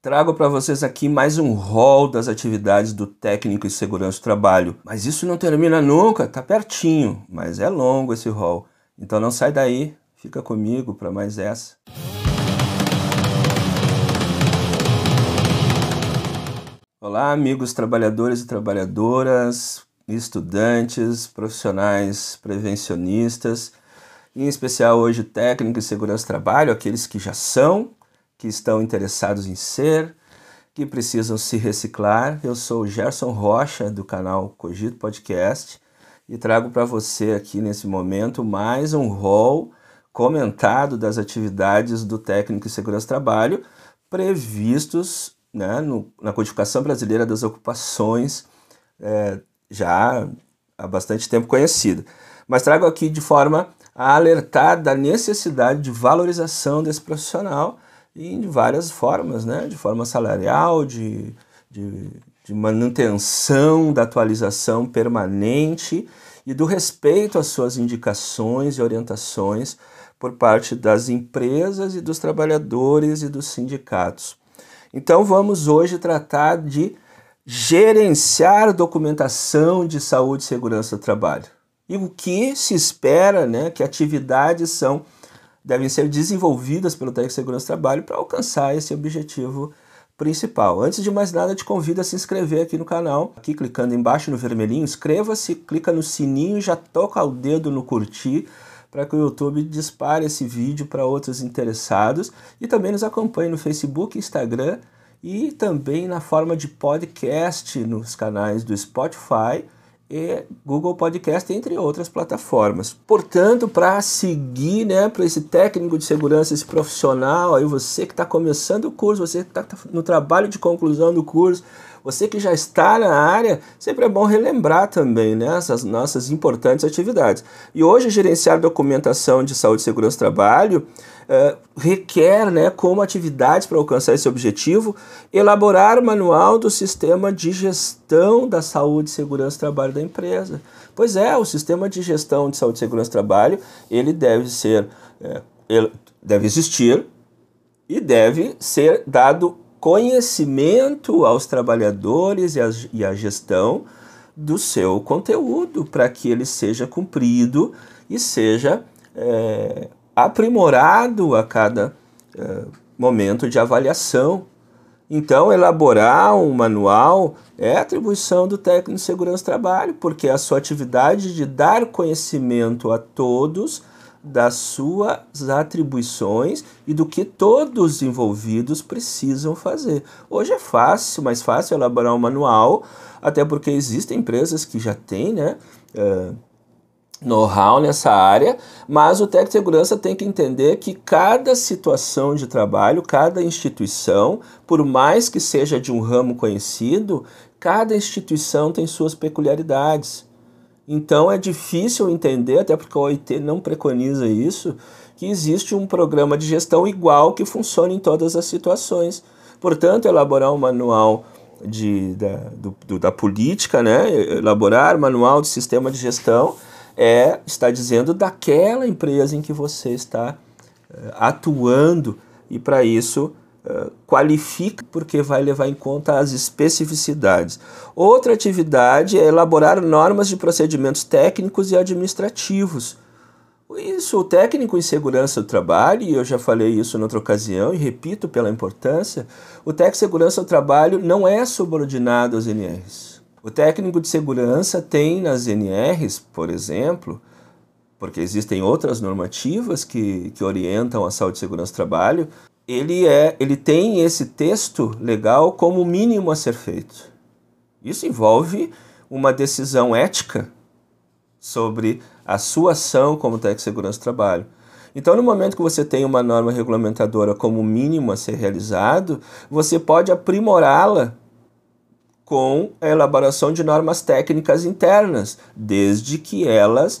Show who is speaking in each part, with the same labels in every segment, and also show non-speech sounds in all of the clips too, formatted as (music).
Speaker 1: Trago para vocês aqui mais um rol das atividades do técnico em segurança do trabalho. Mas isso não termina nunca, tá pertinho, mas é longo esse rol. Então não sai daí, fica comigo para mais essa. Olá, amigos trabalhadores e trabalhadoras, estudantes, profissionais prevencionistas, em especial hoje técnico em segurança do trabalho, aqueles que já são que estão interessados em ser, que precisam se reciclar. Eu sou o Gerson Rocha, do canal Cogito Podcast, e trago para você aqui nesse momento mais um rol comentado das atividades do técnico em segurança do trabalho previstos né, no, na Codificação Brasileira das Ocupações, é, já há bastante tempo conhecida. Mas trago aqui de forma a alertar da necessidade de valorização desse profissional e de várias formas, né? de forma salarial, de, de, de manutenção da atualização permanente e do respeito às suas indicações e orientações por parte das empresas e dos trabalhadores e dos sindicatos. Então vamos hoje tratar de gerenciar documentação de saúde e segurança do trabalho. E o que se espera, né, que atividades são devem ser desenvolvidas pelo técnico de segurança do trabalho para alcançar esse objetivo principal. Antes de mais nada, te convido a se inscrever aqui no canal, aqui clicando embaixo no vermelhinho, inscreva-se, clica no sininho, já toca o dedo no curtir para que o YouTube dispare esse vídeo para outros interessados. E também nos acompanhe no Facebook, Instagram e também na forma de podcast nos canais do Spotify e Google Podcast, entre outras plataformas. Portanto, para seguir, né, para esse técnico de segurança, esse profissional, aí você que está começando o curso, você que está no trabalho de conclusão do curso, você que já está na área, sempre é bom relembrar também né, essas nossas importantes atividades. E hoje, gerenciar documentação de saúde e segurança do trabalho uh, requer, né, como atividades para alcançar esse objetivo, elaborar o manual do sistema de gestão da saúde e segurança do trabalho da empresa. Pois é, o sistema de gestão de saúde e segurança do trabalho, ele deve ser, é, ele deve existir e deve ser dado conhecimento aos trabalhadores e, as, e à gestão do seu conteúdo para que ele seja cumprido e seja é, aprimorado a cada é, momento de avaliação. Então, elaborar um manual é atribuição do técnico de segurança do trabalho, porque a sua atividade de dar conhecimento a todos das suas atribuições e do que todos os envolvidos precisam fazer. Hoje é fácil, mais fácil elaborar um manual, até porque existem empresas que já têm né, uh, know-how nessa área, mas o técnico de segurança tem que entender que cada situação de trabalho, cada instituição, por mais que seja de um ramo conhecido, cada instituição tem suas peculiaridades. Então é difícil entender, até porque a OIT não preconiza isso, que existe um programa de gestão igual que funcione em todas as situações. Portanto, elaborar um manual de, da, do, do, da política, né? elaborar manual de sistema de gestão, é está dizendo daquela empresa em que você está uh, atuando e para isso qualifica porque vai levar em conta as especificidades. Outra atividade é elaborar normas de procedimentos técnicos e administrativos. Isso, o técnico em segurança do trabalho, e eu já falei isso em outra ocasião e repito pela importância, o técnico de segurança do trabalho não é subordinado aos NRs. O técnico de segurança tem nas NRs, por exemplo, porque existem outras normativas que, que orientam a saúde e segurança do trabalho, ele, é, ele tem esse texto legal como mínimo a ser feito. Isso envolve uma decisão ética sobre a sua ação como técnico de segurança do trabalho. Então, no momento que você tem uma norma regulamentadora como mínimo a ser realizado, você pode aprimorá-la com a elaboração de normas técnicas internas, desde que elas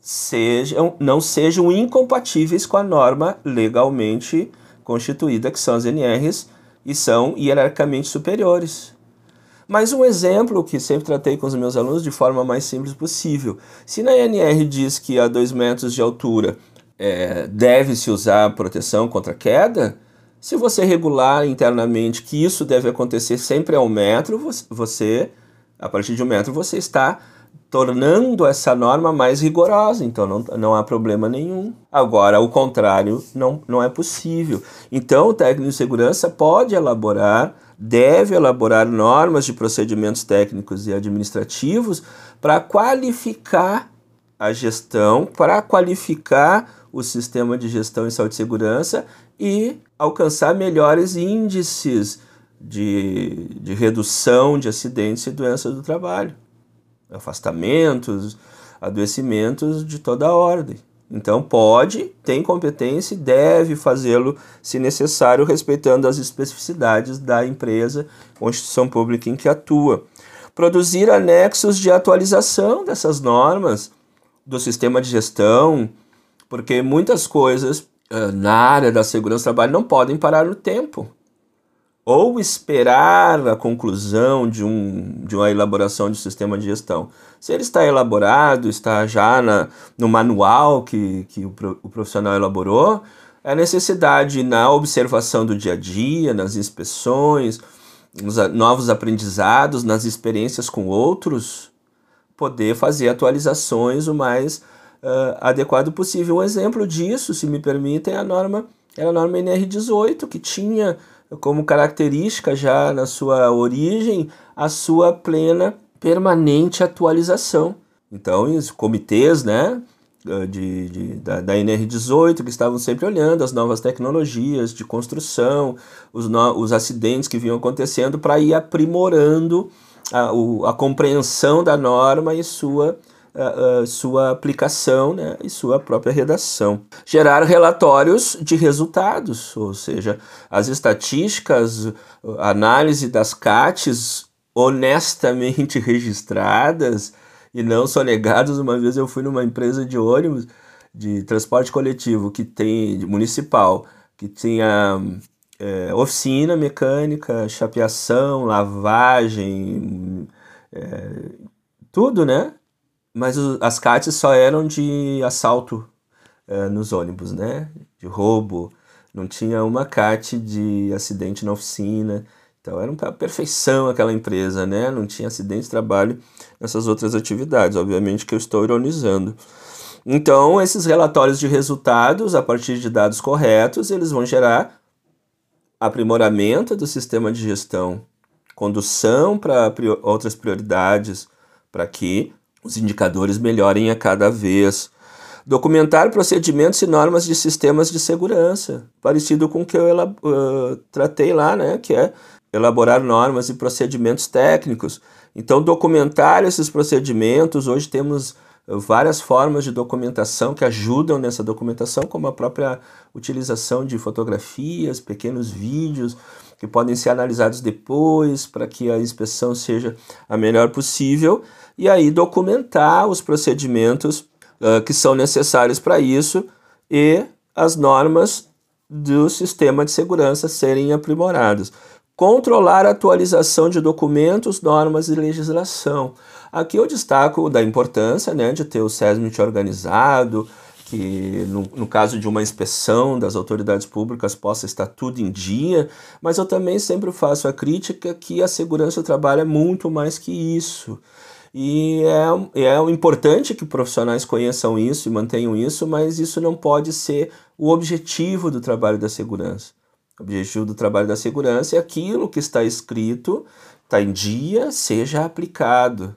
Speaker 1: sejam, não sejam incompatíveis com a norma legalmente constituída, que são as NRs, e são hierarquicamente superiores. Mais um exemplo que sempre tratei com os meus alunos de forma mais simples possível. Se na NR diz que a 2 metros de altura é, deve-se usar proteção contra queda, Se você regular internamente que isso deve acontecer sempre ao metro, você, a partir de um metro, você está tornando essa norma mais rigorosa, então não, não há problema nenhum. Agora, o contrário não, não é possível. Então, o técnico de segurança pode elaborar, deve elaborar normas de procedimentos técnicos e administrativos para qualificar a gestão, para qualificar o sistema de gestão em saúde e segurança e alcançar melhores índices de, de redução de acidentes e doenças do trabalho afastamentos, adoecimentos de toda ordem. Então pode, tem competência e deve fazê-lo se necessário, respeitando as especificidades da empresa ou instituição pública em que atua. Produzir anexos de atualização dessas normas do sistema de gestão, porque muitas coisas uh, na área da segurança do trabalho não podem parar no tempo ou esperar a conclusão de, um, de uma elaboração de sistema de gestão. Se ele está elaborado, está já na, no manual que, que o, o profissional elaborou, é a necessidade na observação do dia a dia, nas inspeções, nos novos aprendizados, nas experiências com outros, poder fazer atualizações o mais uh, adequado possível. Um exemplo disso, se me permitem, é a norma, era a norma NR18, que tinha como característica já na sua origem a sua plena permanente atualização. Então, os comitês né, de, de da, da, NR18 que estavam sempre olhando as novas tecnologias de construção, os, no, os acidentes que vinham acontecendo para ir aprimorando a, o, a compreensão da norma e sua sua aplicação né, e sua própria redação. Gerar relatórios de resultados, ou seja, as estatísticas, análise das CATs honestamente (laughs) registradas e não sonegadas. Uma vez eu fui numa empresa de ônibus de transporte coletivo que tem municipal que tinha é, oficina mecânica, chapeação, lavagem, é, tudo, né? Mas o, as CATs só eram de assalto uh, nos ônibus, né? De roubo. Não tinha uma CAT de acidente na oficina. Então era uma perfeição aquela empresa, né? Não tinha acidente de trabalho nessas outras atividades. Obviamente que eu estou ironizando. Então, esses relatórios de resultados, a partir de dados corretos, eles vão gerar aprimoramento do sistema de gestão, condução para outras prioridades, para que os indicadores melhorem a cada vez. Documentar procedimentos e normas de sistemas de segurança, parecido com o que eu uh, tratei lá, né, que é elaborar normas e procedimentos técnicos. Então, documentar esses procedimentos, hoje temos várias formas de documentação que ajudam nessa documentação, como a própria utilização de fotografias, pequenos vídeos que podem ser analisados depois para que a inspeção seja a melhor possível e aí documentar os procedimentos uh, que são necessários para isso e as normas do sistema de segurança serem aprimoradas. Controlar a atualização de documentos, normas e legislação. Aqui eu destaco da importância né, de ter o SESMIT organizado, que no, no, caso de uma inspeção das autoridades públicas possa estar tudo em dia, mas eu também sempre faço a crítica que a segurança do trabalho é muito mais que isso. E é, é importante que profissionais conheçam isso e mantenham isso, mas isso não pode ser o objetivo do trabalho da segurança. O objetivo do trabalho da segurança é aquilo que está escrito, está em dia, seja aplicado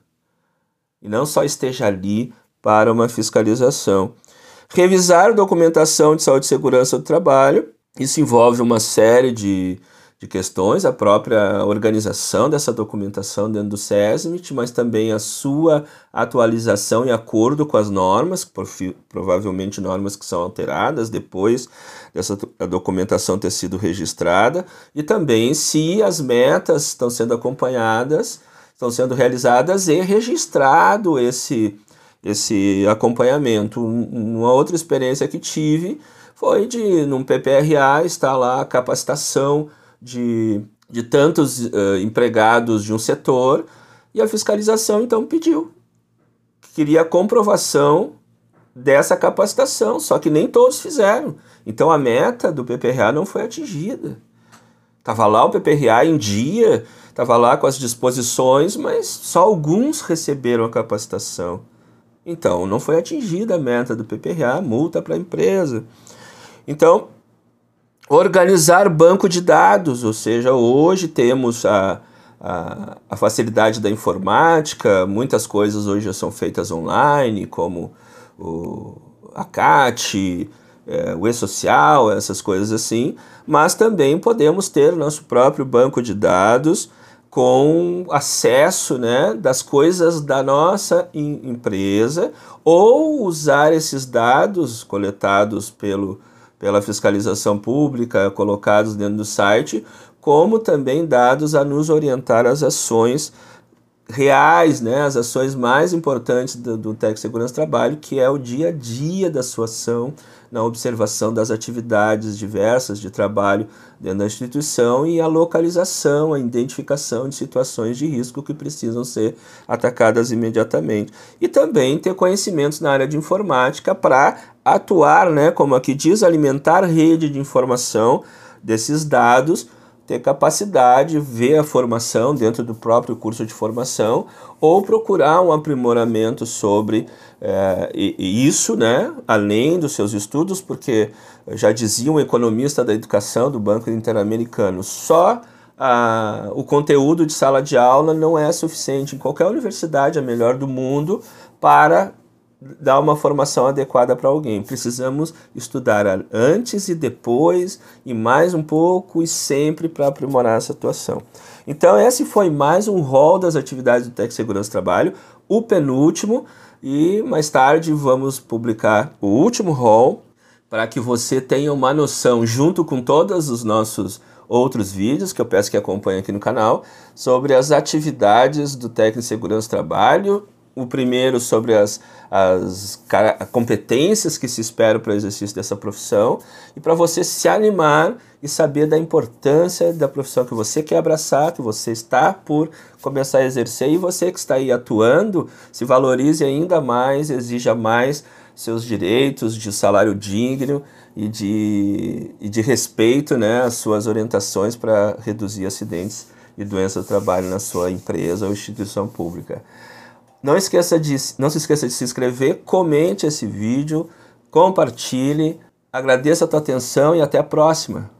Speaker 1: e não só esteja ali para uma fiscalização. Revisar documentação de saúde e segurança do trabalho, isso envolve uma série de, de questões, a própria organização dessa documentação dentro do SESMIT, mas também a sua atualização em acordo com as normas, provavelmente normas que são alteradas depois dessa documentação ter sido registrada, e também se as metas estão sendo acompanhadas estão sendo realizadas e registrado esse, esse acompanhamento. Uma outra experiência que tive foi de, num PPRA, estar lá a capacitação de, de tantos uh, empregados de um setor e a fiscalização então pediu. Queria comprovação dessa capacitação, só que nem todos fizeram. Então a meta do PPRA não foi atingida. Estava lá o PPRA em dia, estava lá com as disposições, mas só alguns receberam a capacitação. Então não foi atingida a meta do PPRA, multa para a empresa. Então, organizar banco de dados, ou seja, hoje temos a, a, a facilidade da informática, muitas coisas hoje já são feitas online, como o, a CAT, é, o e-social, essas coisas assim, mas também podemos ter nosso próprio banco de dados com acesso né, das coisas da nossa empresa ou usar esses dados coletados pelo, pela fiscalização pública, colocados dentro do site, como também dados a nos orientar às ações reais, né, as ações mais importantes do, do Tec Segurança Trabalho, que é o dia a dia da sua ação na observação das atividades diversas de trabalho dentro da instituição e a localização, a identificação de situações de risco que precisam ser atacadas imediatamente. E também ter conhecimentos na área de informática para atuar, né, como aqui diz, alimentar rede de informação desses dados ter capacidade, ver a formação dentro do próprio curso de formação ou procurar um aprimoramento sobre é, isso, né, além dos seus estudos, porque já dizia um economista da educação do Banco Interamericano, só a, o conteúdo de sala de aula não é suficiente em qualquer universidade, a melhor do mundo, para dar uma formação adequada para alguém. Precisamos estudar antes e depois, e mais um pouco, e sempre para aprimorar essa atuação. Então, esse foi mais um rol das atividades do Tec Segurança Trabalho, o penúltimo, e mais tarde vamos publicar o último rol para que você tenha uma noção, junto com todos os nossos outros vídeos que eu peço que acompanhe aqui no canal, sobre as atividades do técnico segurança trabalho o primeiro sobre as, as competências que se esperam para o exercício dessa profissão e para você se animar e saber da importância da profissão que você quer abraçar, que você está por começar a exercer e você que está aí atuando, se valorize ainda mais, exija mais seus direitos de salário digno e de, e de respeito né, às suas orientações para reduzir acidentes e doenças do trabalho na sua empresa ou instituição pública. Não, esqueça de, não se esqueça de se inscrever, comente esse vídeo, compartilhe, agradeça a tua atenção e até a próxima.